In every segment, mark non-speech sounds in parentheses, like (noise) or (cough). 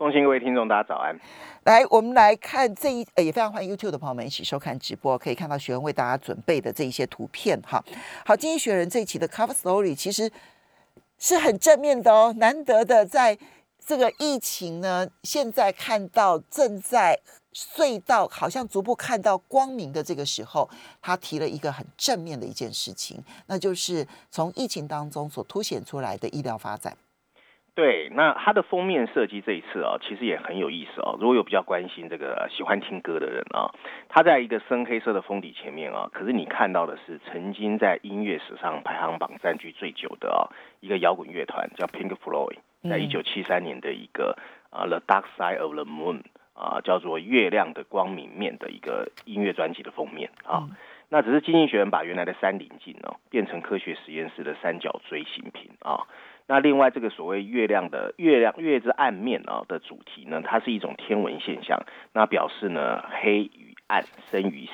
凤馨，各位听众，大家早安。来，我们来看这一，呃，也非常欢迎 YouTube 的朋友们一起收看直播，可以看到学员为大家准备的这一些图片哈。好，《经济学人》这一期的 Cover Story 其实是很正面的哦，难得的在这个疫情呢，现在看到正在隧道好像逐步看到光明的这个时候，他提了一个很正面的一件事情，那就是从疫情当中所凸显出来的医疗发展。对，那它的封面设计这一次啊，其实也很有意思哦。如果有比较关心这个喜欢听歌的人啊，它在一个深黑色的封底前面啊，可是你看到的是曾经在音乐史上排行榜占据最久的啊一个摇滚乐团叫 Pink Floyd，在一九七三年的一个啊 The Dark Side of the Moon 啊叫做月亮的光明面的一个音乐专辑的封面啊。那只是经济学人把原来的山棱镜哦变成科学实验室的三角锥形屏啊。那另外这个所谓月亮的月亮月之暗面啊的主题呢，它是一种天文现象，那表示呢黑与暗生与死。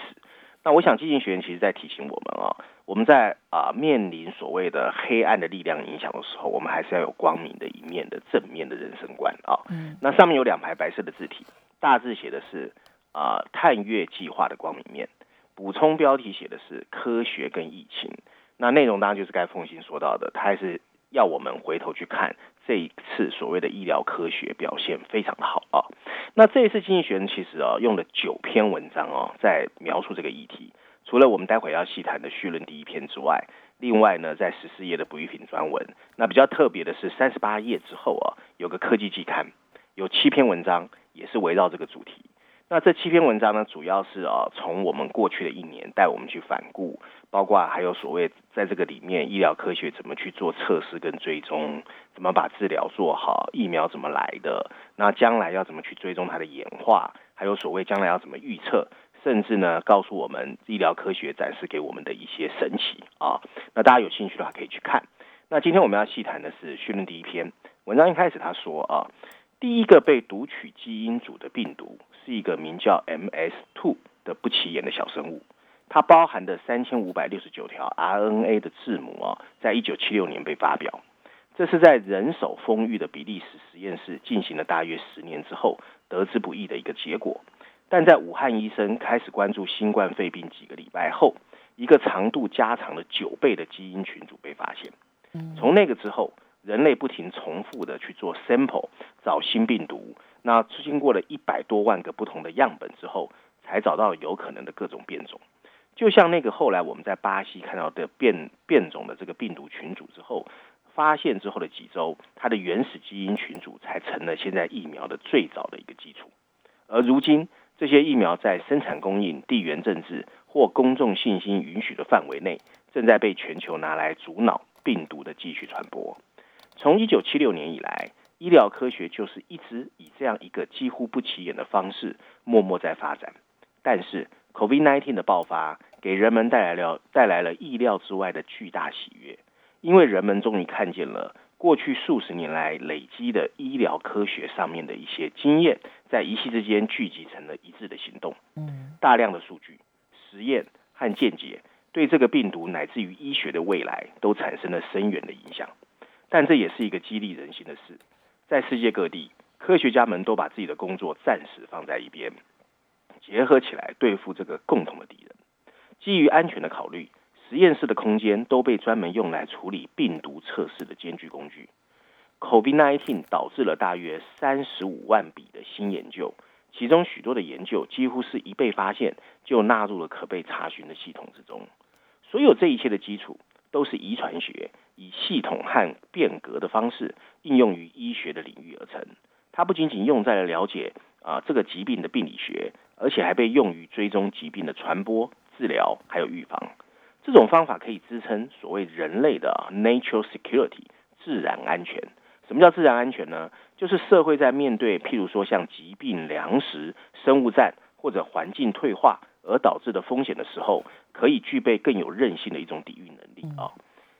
那我想寂静学院其实在提醒我们啊，我们在啊面临所谓的黑暗的力量影响的时候，我们还是要有光明的一面的正面的人生观啊。嗯。那上面有两排白色的字体，大字写的是啊探月计划的光明面，补充标题写的是科学跟疫情。那内容当然就是该凤馨说到的，它还是。要我们回头去看这一次所谓的医疗科学表现非常的好啊。那这一次经济学人其实啊用了九篇文章哦，在描述这个议题。除了我们待会要细谈的序论第一篇之外，另外呢在十四页的不育品专文，那比较特别的是三十八页之后啊有个科技季刊，有七篇文章也是围绕这个主题。那这七篇文章呢，主要是啊从我们过去的一年带我们去反顾。包括还有所谓在这个里面，医疗科学怎么去做测试跟追踪，怎么把治疗做好，疫苗怎么来的，那将来要怎么去追踪它的演化，还有所谓将来要怎么预测，甚至呢告诉我们医疗科学展示给我们的一些神奇啊。那大家有兴趣的话可以去看。那今天我们要细谈的是序论第一篇文章，一开始他说啊，第一个被读取基因组的病毒是一个名叫 MS2 的不起眼的小生物。它包含的三千五百六十九条 RNA 的字母啊，在一九七六年被发表。这是在人手丰裕的比利时实验室进行了大约十年之后得之不易的一个结果。但在武汉医生开始关注新冠肺病几个礼拜后，一个长度加长了九倍的基因群组被发现。从那个之后，人类不停重复的去做 sample 找新病毒。那经过了一百多万个不同的样本之后，才找到有可能的各种变种。就像那个后来我们在巴西看到的变变种的这个病毒群组之后，发现之后的几周，它的原始基因群组才成了现在疫苗的最早的一个基础。而如今，这些疫苗在生产供应、地缘政治或公众信心允许的范围内，正在被全球拿来阻挠病毒的继续传播。从一九七六年以来，医疗科学就是一直以这样一个几乎不起眼的方式默默在发展，但是。COVID-19 的爆发给人们带来了带来了意料之外的巨大喜悦，因为人们终于看见了过去数十年来累积的医疗科学上面的一些经验，在一夕之间聚集成了一致的行动。大量的数据、实验和见解对这个病毒乃至于医学的未来都产生了深远的影响。但这也是一个激励人心的事，在世界各地，科学家们都把自己的工作暂时放在一边。结合起来对付这个共同的敌人。基于安全的考虑，实验室的空间都被专门用来处理病毒测试的艰巨工具。COVID-19 导致了大约三十五万笔的新研究，其中许多的研究几乎是一被发现就纳入了可被查询的系统之中。所有这一切的基础都是遗传学以系统和变革的方式应用于医学的领域而成。它不仅仅用在了了解啊这个疾病的病理学。而且还被用于追踪疾病的传播、治疗还有预防。这种方法可以支撑所谓人类的 “nature security” 自然安全。什么叫自然安全呢？就是社会在面对譬如说像疾病、粮食、生物战或者环境退化而导致的风险的时候，可以具备更有韧性的一种抵御能力啊。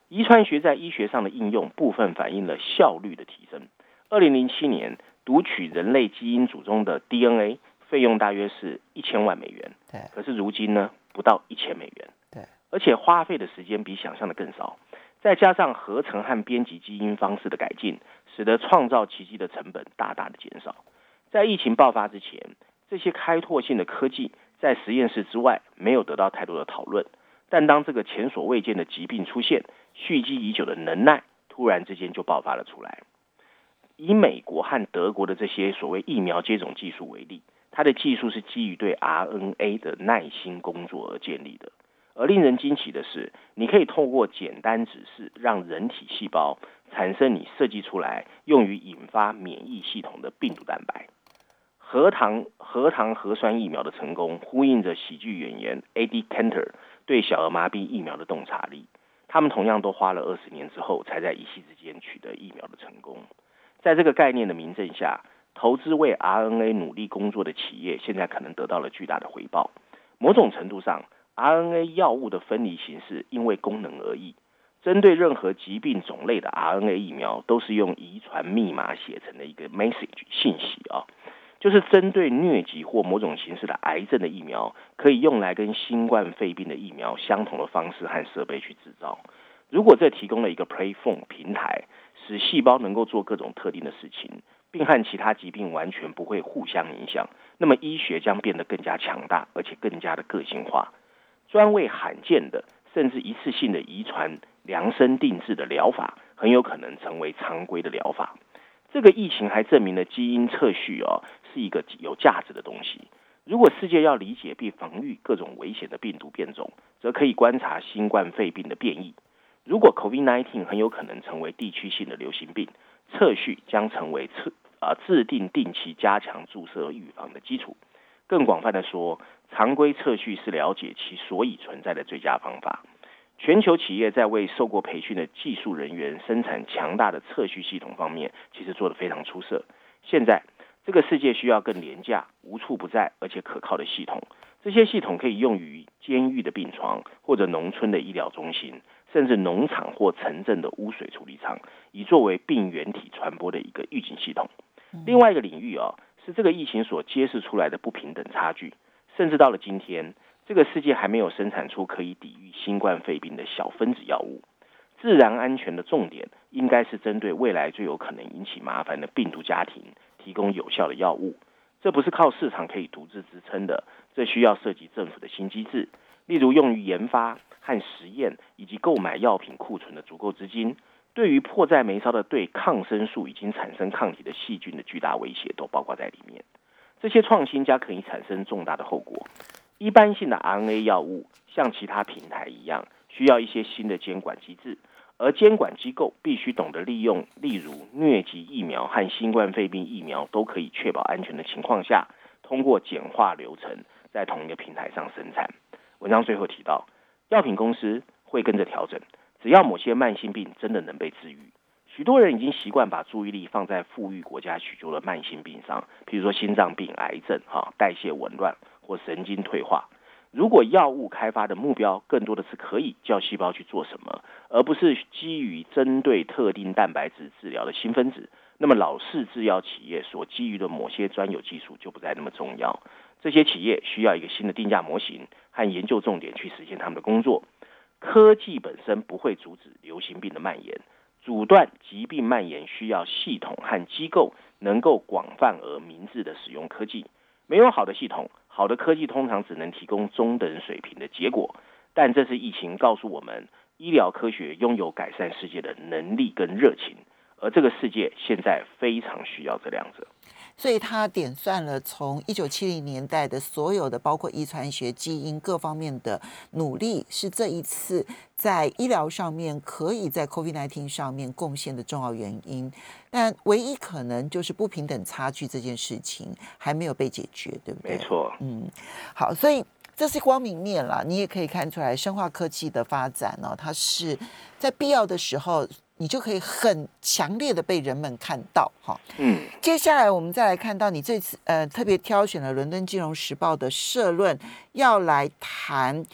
遗传学在医学上的应用部分反映了效率的提升。二零零七年读取人类基因组中的 DNA 费用大约是一千万美元，对。可是如今呢，不到一千美元，对。而且花费的时间比想象的更少。再加上合成和编辑基因方式的改进，使得创造奇迹的成本大大的减少。在疫情爆发之前，这些开拓性的科技在实验室之外没有得到太多的讨论。但当这个前所未见的疾病出现，蓄积已久的能耐突然之间就爆发了出来。以美国和德国的这些所谓疫苗接种技术为例，它的技术是基于对 RNA 的耐心工作而建立的。而令人惊奇的是，你可以透过简单指示，让人体细胞产生你设计出来用于引发免疫系统的病毒蛋白。核糖核糖核酸疫苗的成功，呼应着喜剧演员 Eddie Cantor 对小儿麻痹疫苗的洞察力。他们同样都花了二十年之后，才在一夕之间取得疫苗的成功。在这个概念的明证下，投资为 RNA 努力工作的企业，现在可能得到了巨大的回报。某种程度上，RNA 药物的分离形式因为功能而异，针对任何疾病种类的 RNA 疫苗都是用遗传密码写成的一个 message 信息啊，就是针对疟疾或某种形式的癌症的疫苗，可以用来跟新冠肺病的疫苗相同的方式和设备去制造。如果这提供了一个 platform 平台，使细胞能够做各种特定的事情，并和其他疾病完全不会互相影响，那么医学将变得更加强大，而且更加的个性化。专为罕见的甚至一次性的遗传量身定制的疗法，很有可能成为常规的疗法。这个疫情还证明了基因测序哦是一个有价值的东西。如果世界要理解并防御各种危险的病毒变种，则可以观察新冠肺病的变异。如果 COVID-19 很有可能成为地区性的流行病，测序将成为测啊制定定期加强注射预防的基础。更广泛的说，常规测序是了解其所以存在的最佳方法。全球企业在为受过培训的技术人员生产强大的测序系统方面，其实做得非常出色。现在，这个世界需要更廉价、无处不在而且可靠的系统。这些系统可以用于监狱的病床，或者农村的医疗中心，甚至农场或城镇的污水处理厂，以作为病原体传播的一个预警系统。另外一个领域啊。是这个疫情所揭示出来的不平等差距，甚至到了今天，这个世界还没有生产出可以抵御新冠肺病的小分子药物。自然安全的重点应该是针对未来最有可能引起麻烦的病毒家庭提供有效的药物。这不是靠市场可以独自支撑的，这需要涉及政府的新机制，例如用于研发和实验以及购买药品库存的足够资金。对于迫在眉梢的对抗生素已经产生抗体的细菌的巨大威胁都包括在里面。这些创新家可以产生重大的后果。一般性的 RNA 药物像其他平台一样，需要一些新的监管机制，而监管机构必须懂得利用，例如疟疾疫苗和新冠肺病疫苗都可以确保安全的情况下，通过简化流程，在同一个平台上生产。文章最后提到，药品公司会跟着调整。只要某些慢性病真的能被治愈，许多人已经习惯把注意力放在富裕国家许多的慢性病上，比如说心脏病、癌症、哈代谢紊乱或神经退化。如果药物开发的目标更多的是可以叫细胞去做什么，而不是基于针对特定蛋白质治疗的新分子，那么老式制药企业所基于的某些专有技术就不再那么重要。这些企业需要一个新的定价模型和研究重点去实现他们的工作。科技本身不会阻止流行病的蔓延，阻断疾病蔓延需要系统和机构能够广泛而明智的使用科技。没有好的系统，好的科技通常只能提供中等水平的结果。但这次疫情告诉我们，医疗科学拥有改善世界的能力跟热情，而这个世界现在非常需要这两者。所以他点算了从一九七零年代的所有的，包括遗传学、基因各方面的努力，是这一次在医疗上面可以在 COVID-19 上面贡献的重要原因。但唯一可能就是不平等差距这件事情还没有被解决，对不对？没错。嗯，好，所以这是光明面了。你也可以看出来，生化科技的发展呢，它是在必要的时候。你就可以很强烈的被人们看到，哈，嗯。接下来我们再来看到你这次呃特别挑选了《伦敦金融时报》的社论，要来谈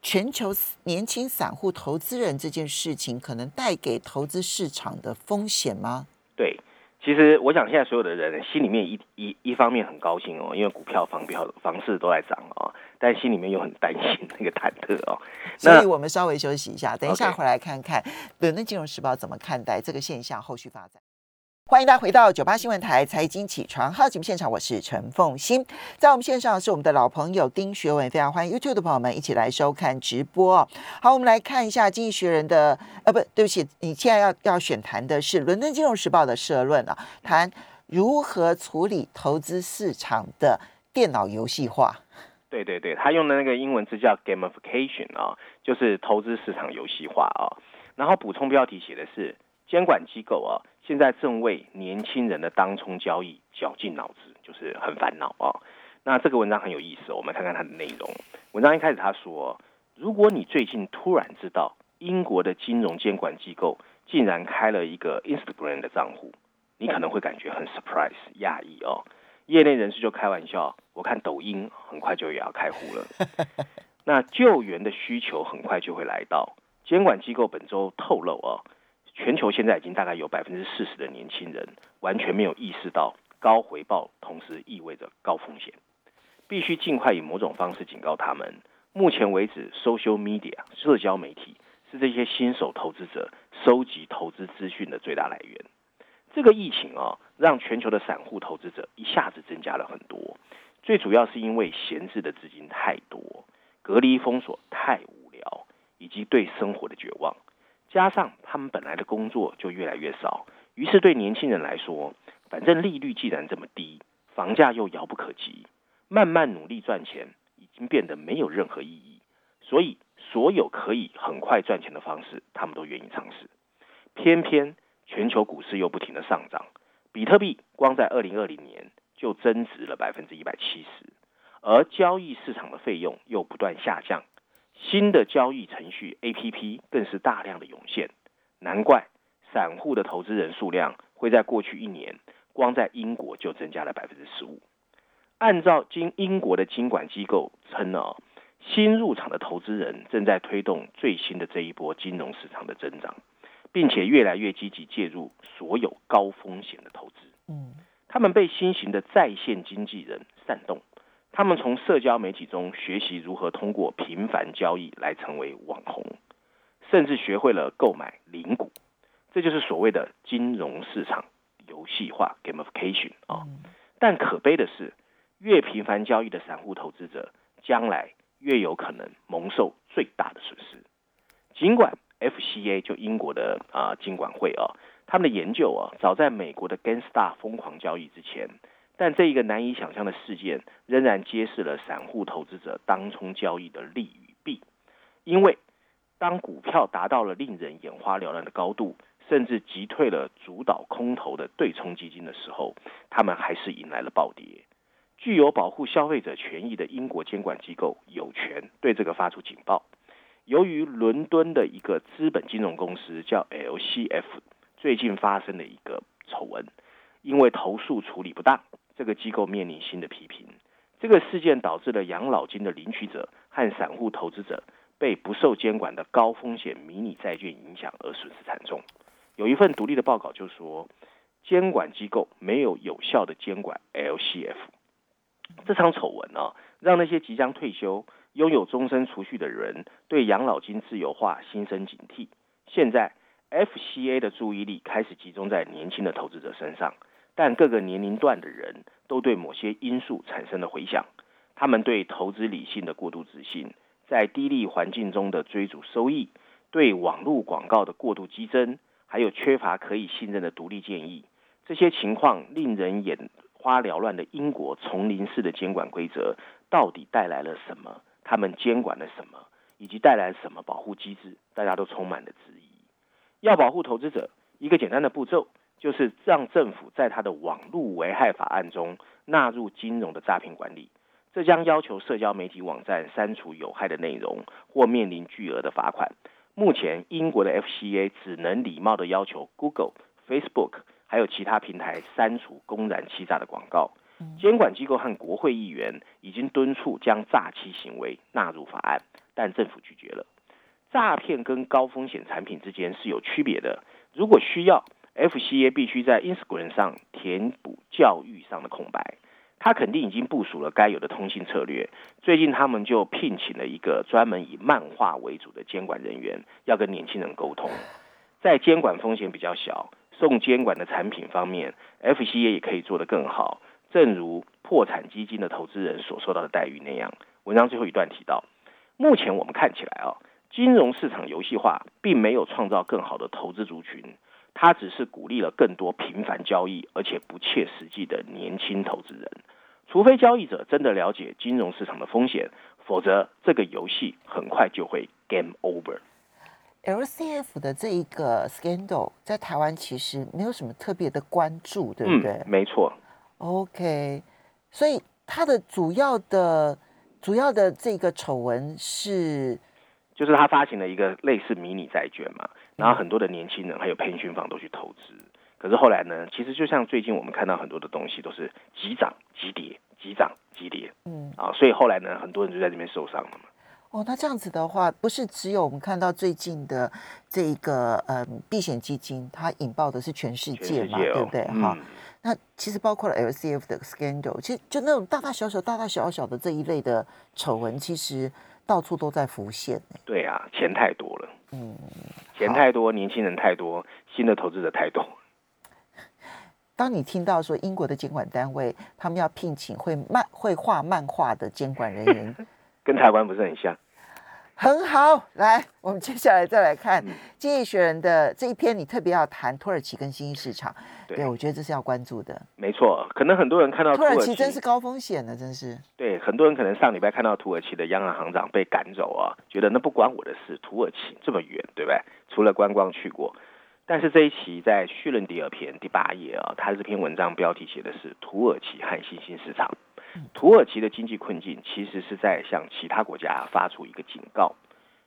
全球年轻散户投资人这件事情，可能带给投资市场的风险吗？对。其实我想，现在所有的人心里面一一一方面很高兴哦，因为股票、房票、房市都在涨哦，但心里面又很担心那个忐忑哦。(laughs) 所以我们稍微休息一下，等一下回来看看《伦敦金融时报》怎么看待这个现象后续发展。欢迎大家回到九八新闻台财经起床号节目现场，我是陈凤欣，在我们线上是我们的老朋友丁学文，非常欢迎 YouTube 的朋友们一起来收看直播。好，我们来看一下《经济学人》的，呃，不对不起，你现在要要选谈的是《伦敦金融时报》的社论啊，谈如何处理投资市场的电脑游戏化。对对对，他用的那个英文字叫 gamification 啊，就是投资市场游戏化啊。然后补充标题写的是。监管机构啊，现在正为年轻人的当冲交易绞尽脑汁，就是很烦恼啊。那这个文章很有意思，我们看看它的内容。文章一开始他说，如果你最近突然知道英国的金融监管机构竟然开了一个 Instagram 的账户，你可能会感觉很 surprise 讶异哦。业内人士就开玩笑，我看抖音很快就也要开户了。(laughs) 那救援的需求很快就会来到。监管机构本周透露哦。全球现在已经大概有百分之四十的年轻人完全没有意识到高回报同时意味着高风险，必须尽快以某种方式警告他们。目前为止，social media 社交媒体是这些新手投资者收集投资资讯的最大来源。这个疫情啊，让全球的散户投资者一下子增加了很多，最主要是因为闲置的资金太多，隔离封锁太无聊，以及对生活的绝望。加上他们本来的工作就越来越少，于是对年轻人来说，反正利率既然这么低，房价又遥不可及，慢慢努力赚钱已经变得没有任何意义。所以，所有可以很快赚钱的方式，他们都愿意尝试。偏偏全球股市又不停的上涨，比特币光在二零二零年就增值了百分之一百七十，而交易市场的费用又不断下降。新的交易程序 APP 更是大量的涌现，难怪散户的投资人数量会在过去一年，光在英国就增加了百分之十五。按照经英国的监管机构称呢，新入场的投资人正在推动最新的这一波金融市场的增长，并且越来越积极介入所有高风险的投资。嗯，他们被新型的在线经纪人煽动。他们从社交媒体中学习如何通过频繁交易来成为网红，甚至学会了购买零股，这就是所谓的金融市场游戏化 （gamification） 啊。但可悲的是，越频繁交易的散户投资者，将来越有可能蒙受最大的损失。尽管 FCA 就英国的啊金管会啊，他们的研究啊，早在美国的 GameStop 疯狂交易之前。但这一个难以想象的事件，仍然揭示了散户投资者当冲交易的利与弊。因为当股票达到了令人眼花缭乱的高度，甚至击退了主导空头的对冲基金的时候，他们还是迎来了暴跌。具有保护消费者权益的英国监管机构有权对这个发出警报。由于伦敦的一个资本金融公司叫 LCF，最近发生了一个丑闻，因为投诉处理不当。这个机构面临新的批评。这个事件导致了养老金的领取者和散户投资者被不受监管的高风险迷你债券影响而损失惨重。有一份独立的报告就说，监管机构没有有效的监管 LCF。这场丑闻呢、啊，让那些即将退休、拥有终身储蓄的人对养老金自由化心生警惕。现在，FCA 的注意力开始集中在年轻的投资者身上。但各个年龄段的人都对某些因素产生了回响，他们对投资理性的过度自信，在低利环境中的追逐收益，对网络广告的过度激增，还有缺乏可以信任的独立建议，这些情况令人眼花缭乱的英国丛林式的监管规则到底带来了什么？他们监管了什么？以及带来什么保护机制？大家都充满了质疑。要保护投资者，一个简单的步骤。就是让政府在他的网络危害法案中纳入金融的诈骗管理，这将要求社交媒体网站删除有害的内容或面临巨额的罚款。目前，英国的 FCA 只能礼貌地要求 Google、Facebook 还有其他平台删除公然欺诈的广告。监管机构和国会议员已经敦促将诈欺行为纳入法案，但政府拒绝了。诈骗跟高风险产品之间是有区别的。如果需要，FCA 必须在 Instagram 上填补教育上的空白。他肯定已经部署了该有的通信策略。最近他们就聘请了一个专门以漫画为主的监管人员，要跟年轻人沟通。在监管风险比较小、送监管的产品方面，FCA 也可以做得更好。正如破产基金的投资人所受到的待遇那样。文章最后一段提到，目前我们看起来啊，金融市场游戏化并没有创造更好的投资族群。他只是鼓励了更多频繁交易而且不切实际的年轻投资人，除非交易者真的了解金融市场的风险，否则这个游戏很快就会 game over。LCF 的这一个 scandal 在台湾其实没有什么特别的关注，对不对？嗯，没错。OK，所以它的主要的主要的这个丑闻是。就是他发行了一个类似迷你债券嘛，然后很多的年轻人还有 pension fund 都去投资，可是后来呢，其实就像最近我们看到很多的东西都是急涨急跌，急涨急跌，嗯啊，所以后来呢，很多人就在这边受伤了嘛。哦，那这样子的话，不是只有我们看到最近的这个呃避险基金，它引爆的是全世界嘛，界哦、对不对？哈、嗯，那其实包括了 LCF 的 scandal，其实就那种大大小小、大大小小的这一类的丑闻，其实。到处都在浮现。对啊，钱太多了，嗯，钱太多，年轻人太多，新的投资者太多。(laughs) 当你听到说英国的监管单位他们要聘请会漫会画漫画的监管人员，(laughs) 跟台湾不是很像？很好，来，我们接下来再来看《经济学人》的这一篇，你特别要谈土耳其跟新兴市场。对，对，我觉得这是要关注的。没错，可能很多人看到土耳其真是高风险的，真是。对，很多人可能上礼拜看到土耳其的央行行长被赶走啊，觉得那不关我的事，土耳其这么远，对不对？除了观光去过，但是这一期在绪论第二篇第八页啊，他这篇文章标题写的是土耳其和新兴市场。土耳其的经济困境其实是在向其他国家发出一个警告。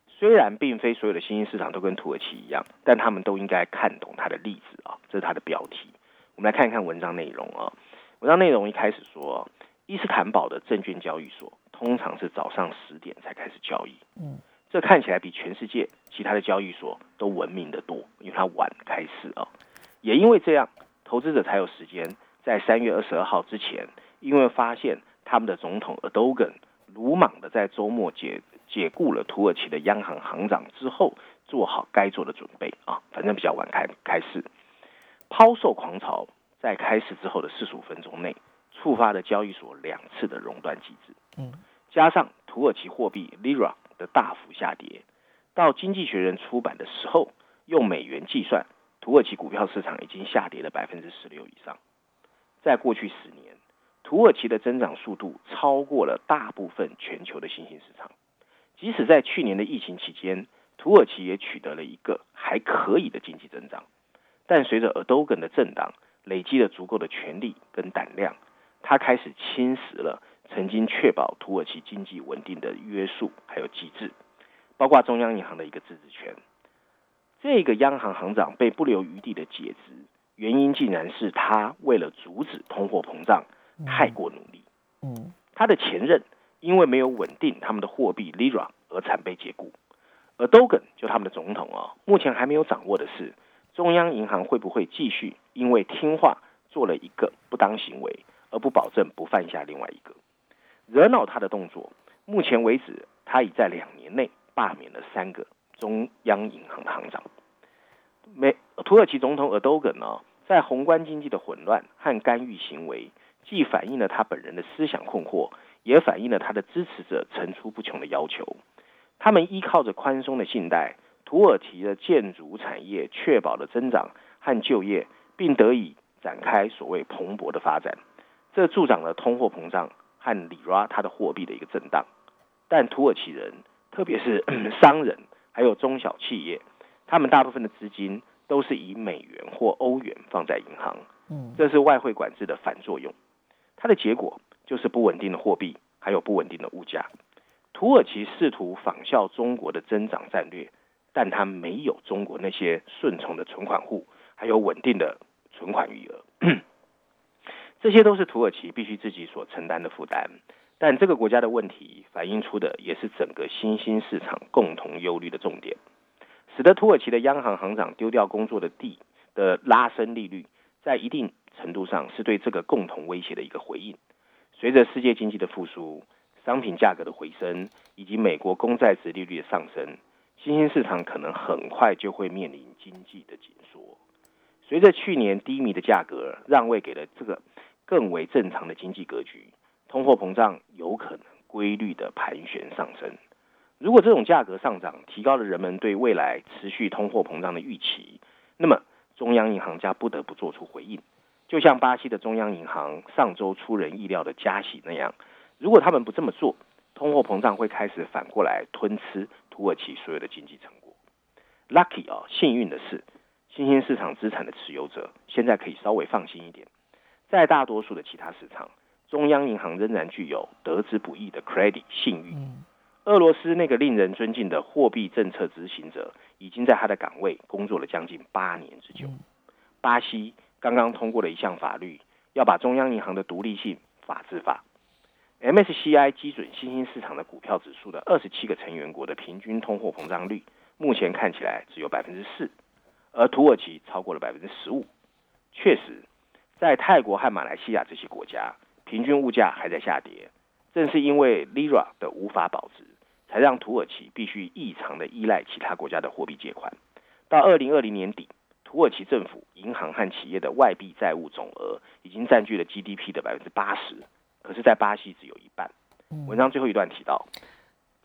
虽然并非所有的新兴市场都跟土耳其一样，但他们都应该看懂它的例子啊。这是它的标题。我们来看一看文章内容啊。文章内容一开始说，伊斯坦堡的证券交易所通常是早上十点才开始交易。嗯，这看起来比全世界其他的交易所都文明的多，因为它晚开市啊。也因为这样，投资者才有时间在三月二十二号之前。因为发现他们的总统尔多根鲁莽的在周末解解雇了土耳其的央行行长之后，做好该做的准备啊，反正比较晚开开市，抛售狂潮在开市之后的四十五分钟内，触发了交易所两次的熔断机制。嗯，加上土耳其货币 lira 的大幅下跌，到经济学人出版的时候，用美元计算，土耳其股票市场已经下跌了百分之十六以上。在过去十年。土耳其的增长速度超过了大部分全球的新兴市场，即使在去年的疫情期间，土耳其也取得了一个还可以的经济增长。但随着尔多根的政党累积了足够的权力跟胆量，他开始侵蚀了曾经确保土耳其经济稳定的约束还有机制，包括中央银行的一个自治权。这个央行行长被不留余地的解职，原因竟然是他为了阻止通货膨胀。太过努力，嗯，他的前任因为没有稳定他们的货币 lira 而惨被解雇，而 Erdogan 就他们的总统啊，目前还没有掌握的是中央银行会不会继续因为听话做了一个不当行为而不保证不犯下另外一个，惹恼他的动作，目前为止他已在两年内罢免了三个中央银行的行长。美土耳其总统 Erdogan 呢，在宏观经济的混乱和干预行为。既反映了他本人的思想困惑，也反映了他的支持者层出不穷的要求。他们依靠着宽松的信贷，土耳其的建筑产业确保了增长和就业，并得以展开所谓蓬勃的发展。这助长了通货膨胀和里拉它的货币的一个震荡。但土耳其人，特别是 (clears throat) 商人还有中小企业，他们大部分的资金都是以美元或欧元放在银行。嗯，这是外汇管制的反作用。它的结果就是不稳定的货币，还有不稳定的物价。土耳其试图仿效中国的增长战略，但它没有中国那些顺从的存款户，还有稳定的存款余额。(clears throat) 这些都是土耳其必须自己所承担的负担。但这个国家的问题反映出的也是整个新兴市场共同忧虑的重点，使得土耳其的央行行长丢掉工作的地的拉升利率，在一定程度上是对这个共同威胁的一个回应。随着世界经济的复苏，商品价格的回升，以及美国公债殖利率的上升，新兴市场可能很快就会面临经济的紧缩。随着去年低迷的价格让位给了这个更为正常的经济格局。通货膨胀有可能规律的盘旋上升。如果这种价格上涨提高了人们对未来持续通货膨胀的预期，那么中央银行家不得不做出回应。就像巴西的中央银行上周出人意料的加息那样，如果他们不这么做，通货膨胀会开始反过来吞吃土耳其所有的经济成果。Lucky 啊，幸运的是，新兴市场资产的持有者现在可以稍微放心一点。在大多数的其他市场，中央银行仍然具有得之不易的 credit 信誉。俄罗斯那个令人尊敬的货币政策执行者已经在他的岗位工作了将近八年之久。巴西刚刚通过了一项法律，要把中央银行的独立性法制化。MSCI 基准新兴市场的股票指数的二十七个成员国的平均通货膨胀率，目前看起来只有百分之四，而土耳其超过了百分之十五。确实，在泰国和马来西亚这些国家。平均物价还在下跌，正是因为 Lira 的无法保值，才让土耳其必须异常的依赖其他国家的货币借款。到二零二零年底，土耳其政府、银行和企业的外币债务总额已经占据了 GDP 的百分之八十，可是，在巴西只有一半。文章最后一段提到，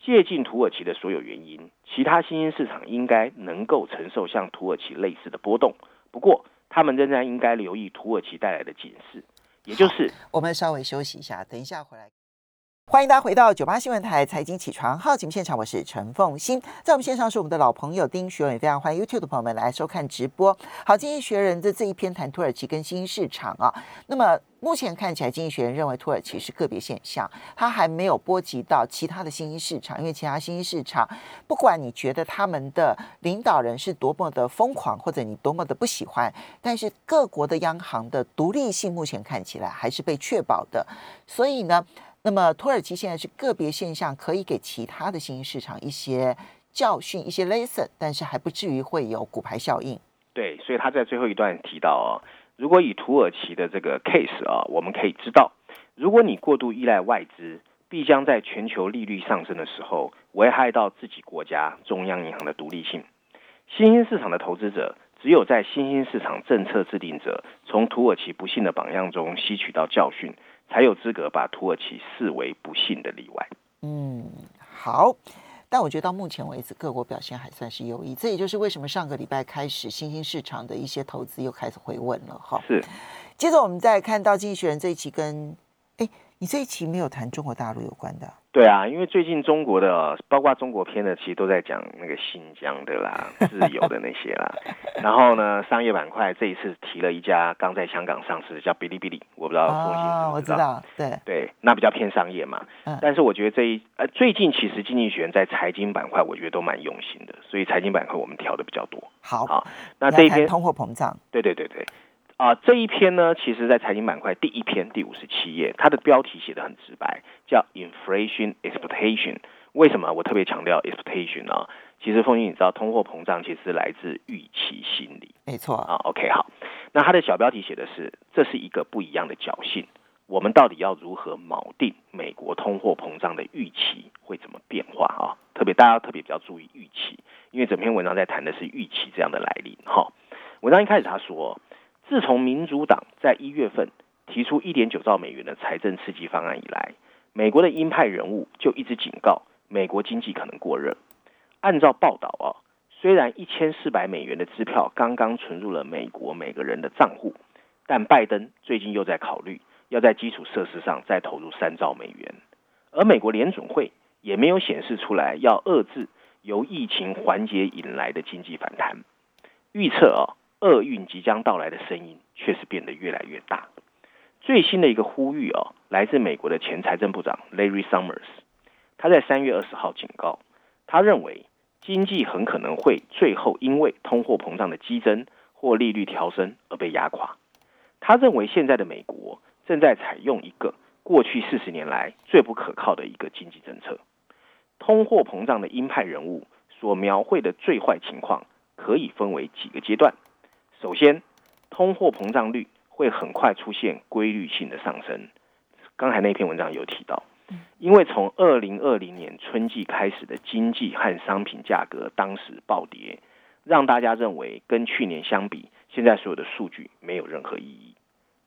借进土耳其的所有原因，其他新兴市场应该能够承受像土耳其类似的波动，不过，他们仍然应该留意土耳其带来的警示。也就是，我们稍微休息一下，等一下回来。欢迎大家回到九八新闻台财经起床号节目现场，我是陈凤欣，在我们线上是我们的老朋友丁学文，也非常欢迎 YouTube 的朋友们来收看直播。好，经济学人的这一篇谈土耳其跟新兴市场啊，那么目前看起来，经济学人认为土耳其是个别现象，它还没有波及到其他的新兴市场，因为其他新兴市场，不管你觉得他们的领导人是多么的疯狂，或者你多么的不喜欢，但是各国的央行的独立性目前看起来还是被确保的，所以呢。那么土耳其现在是个别现象，可以给其他的新兴市场一些教训、一些 lesson，但是还不至于会有骨牌效应。对，所以他在最后一段提到啊，如果以土耳其的这个 case 啊，我们可以知道，如果你过度依赖外资，必将在全球利率上升的时候，危害到自己国家中央银行的独立性。新兴市场的投资者，只有在新兴市场政策制定者从土耳其不幸的榜样中吸取到教训。才有资格把土耳其视为不幸的例外。嗯，好，但我觉得到目前为止，各国表现还算是优异。这也就是为什么上个礼拜开始，新兴市场的一些投资又开始回稳了。哈，是。接着我们再看到《经济学人》这一期跟，哎，你这一期没有谈中国大陆有关的。对啊，因为最近中国的，包括中国片的，其实都在讲那个新疆的啦、(laughs) 自由的那些啦。然后呢，商业板块这一次提了一家刚在香港上市的叫哔哩哔哩，我不知道凤馨知不知道？哦，我知道，对对，那比较偏商业嘛。嗯。但是我觉得这一呃，最近其实经济学人在财经板块，我觉得都蛮用心的，所以财经板块我们挑的比较多。好，好，那这一篇通货膨胀，对对对对。啊、呃，这一篇呢，其实在财经板块第一篇第五十七页，它的标题写得很直白，叫 Inflation Expectation。为什么我特别强调 expectation 呢？其实凤英，你知道，通货膨胀其实是来自预期心理。没错啊。OK，好，那它的小标题写的是，这是一个不一样的侥幸。我们到底要如何锚定美国通货膨胀的预期会怎么变化啊？特别大家特别比较注意预期，因为整篇文章在谈的是预期这样的来临。哈，文章一开始他说。自从民主党在一月份提出一点九兆美元的财政刺激方案以来，美国的鹰派人物就一直警告美国经济可能过热。按照报道啊，虽然一千四百美元的支票刚刚存入了美国每个人的账户，但拜登最近又在考虑要在基础设施上再投入三兆美元，而美国联准会也没有显示出来要遏制由疫情缓解引来的经济反弹。预测啊。厄运即将到来的声音确实变得越来越大。最新的一个呼吁哦，来自美国的前财政部长 Larry Summers，他在三月二十号警告，他认为经济很可能会最后因为通货膨胀的激增或利率调升而被压垮。他认为现在的美国正在采用一个过去四十年来最不可靠的一个经济政策。通货膨胀的鹰派人物所描绘的最坏情况，可以分为几个阶段。首先，通货膨胀率会很快出现规律性的上升。刚才那篇文章有提到，因为从二零二零年春季开始的经济和商品价格当时暴跌，让大家认为跟去年相比，现在所有的数据没有任何意义。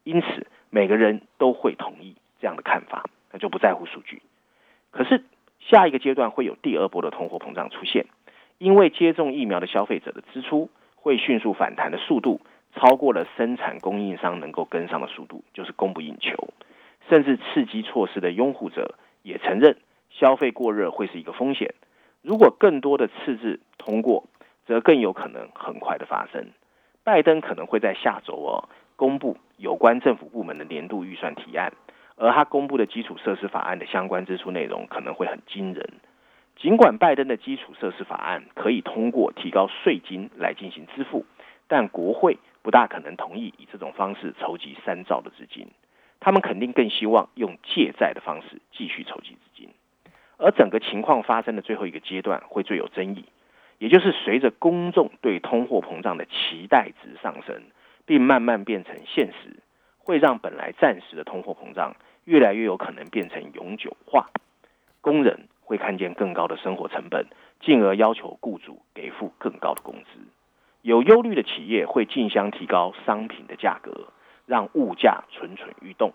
因此，每个人都会同意这样的看法，那就不在乎数据。可是，下一个阶段会有第二波的通货膨胀出现，因为接种疫苗的消费者的支出会迅速反弹的速度，超过了生产供应商能够跟上的速度，就是供不应求。甚至刺激措施的拥护者也承认，消费过热会是一个风险。如果更多的赤字通过，则更有可能很快的发生。拜登可能会在下周哦公布有关政府部门的年度预算提案。而他公布的基础设施法案的相关支出内容可能会很惊人。尽管拜登的基础设施法案可以通过提高税金来进行支付，但国会不大可能同意以这种方式筹集三兆的资金。他们肯定更希望用借债的方式继续筹集资金。而整个情况发生的最后一个阶段会最有争议，也就是随着公众对通货膨胀的期待值上升，并慢慢变成现实，会让本来暂时的通货膨胀。越来越有可能变成永久化，工人会看见更高的生活成本，进而要求雇主给付更高的工资。有忧虑的企业会竞相提高商品的价格，让物价蠢蠢欲动。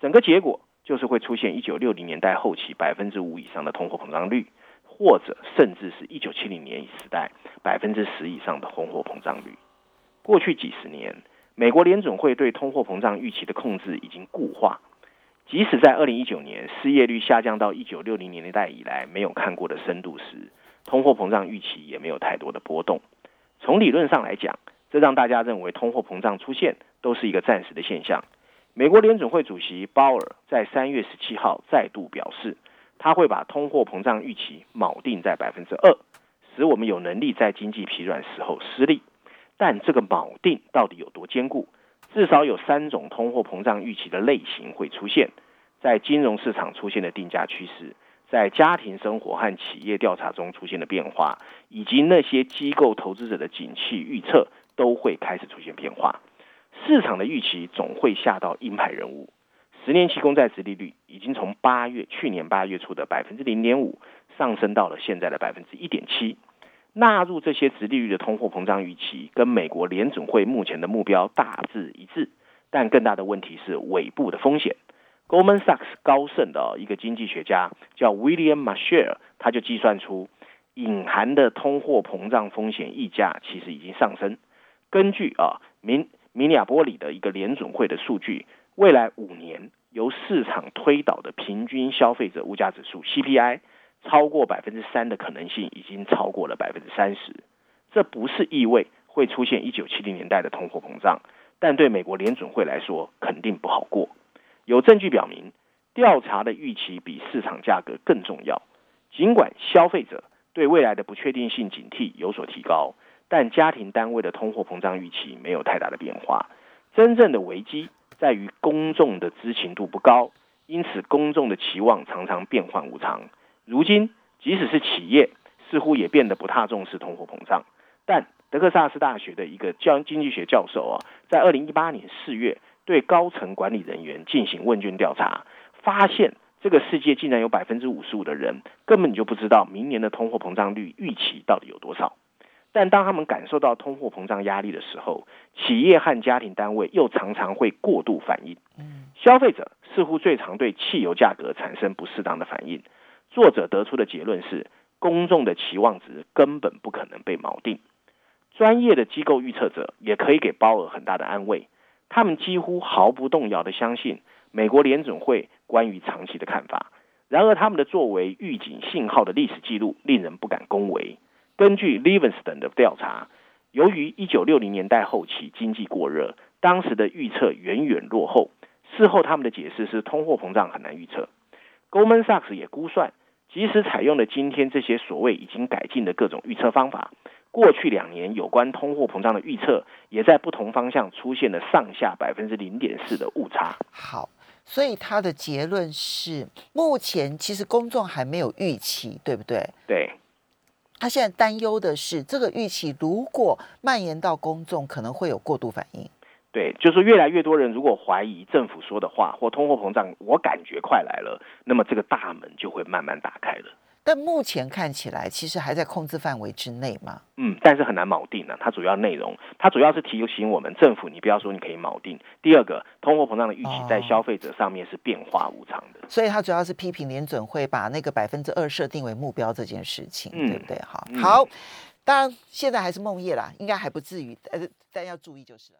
整个结果就是会出现一九六零年代后期百分之五以上的通货膨胀率，或者甚至是一九七零年时代百分之十以上的通货膨胀率。过去几十年，美国联准会对通货膨胀预期的控制已经固化。即使在二零一九年失业率下降到一九六零年代以来没有看过的深度时，通货膨胀预期也没有太多的波动。从理论上来讲，这让大家认为通货膨胀出现都是一个暂时的现象。美国联准会主席鲍尔在三月十七号再度表示，他会把通货膨胀预期锚定在百分之二，使我们有能力在经济疲软时候施力。但这个锚定到底有多坚固？至少有三种通货膨胀预期的类型会出现，在金融市场出现的定价趋势，在家庭生活和企业调查中出现的变化，以及那些机构投资者的景气预测都会开始出现变化。市场的预期总会吓到鹰派人物。十年期公债殖利率已经从八月去年八月初的百分之零点五上升到了现在的百分之一点七。纳入这些殖利率的通货膨胀预期，跟美国联准会目前的目标大致一致，但更大的问题是尾部的风险。Goldman Sachs 高盛的一个经济学家叫 William Marshall，他就计算出隐含的通货膨胀风险溢价其实已经上升。根据啊明明尼阿波里的一个联准会的数据，未来五年由市场推导的平均消费者物价指数 CPI。超过百分之三的可能性已经超过了百分之三十，这不是意味会出现一九七零年代的通货膨胀，但对美国联准会来说肯定不好过。有证据表明，调查的预期比市场价格更重要。尽管消费者对未来的不确定性警惕有所提高，但家庭单位的通货膨胀预期没有太大的变化。真正的危机在于公众的知情度不高，因此公众的期望常常变幻无常。如今，即使是企业，似乎也变得不太重视通货膨胀。但德克萨斯大学的一个教经济学教授啊，在二零一八年四月对高层管理人员进行问卷调查，发现这个世界竟然有百分之五十五的人根本就不知道明年的通货膨胀率预期到底有多少。但当他们感受到通货膨胀压力的时候，企业和家庭单位又常常会过度反应。消费者似乎最常对汽油价格产生不适当的反应。作者得出的结论是，公众的期望值根本不可能被锚定。专业的机构预测者也可以给鲍尔很大的安慰，他们几乎毫不动摇地相信美国联准会关于长期的看法。然而，他们的作为预警信号的历史记录令人不敢恭维。根据 Livingston 的调查，由于1960年代后期经济过热，当时的预测远远落后。事后，他们的解释是通货膨胀很难预测。Goldman Sachs 也估算，即使采用了今天这些所谓已经改进的各种预测方法，过去两年有关通货膨胀的预测，也在不同方向出现了上下百分之零点四的误差。好，所以他的结论是，目前其实公众还没有预期，对不对？对。他现在担忧的是，这个预期如果蔓延到公众，可能会有过度反应。对，就是越来越多人如果怀疑政府说的话或通货膨胀，我感觉快来了，那么这个大门就会慢慢打开了。但目前看起来，其实还在控制范围之内嘛。嗯，但是很难锚定呢、啊。它主要内容，它主要是提醒我们，政府你不要说你可以锚定。第二个，通货膨胀的预期在消费者上面是变化无常的。哦、所以它主要是批评联准会把那个百分之二设定为目标这件事情，嗯、对不对？好，好，当然现在还是梦夜啦，应该还不至于，但是但要注意就是了。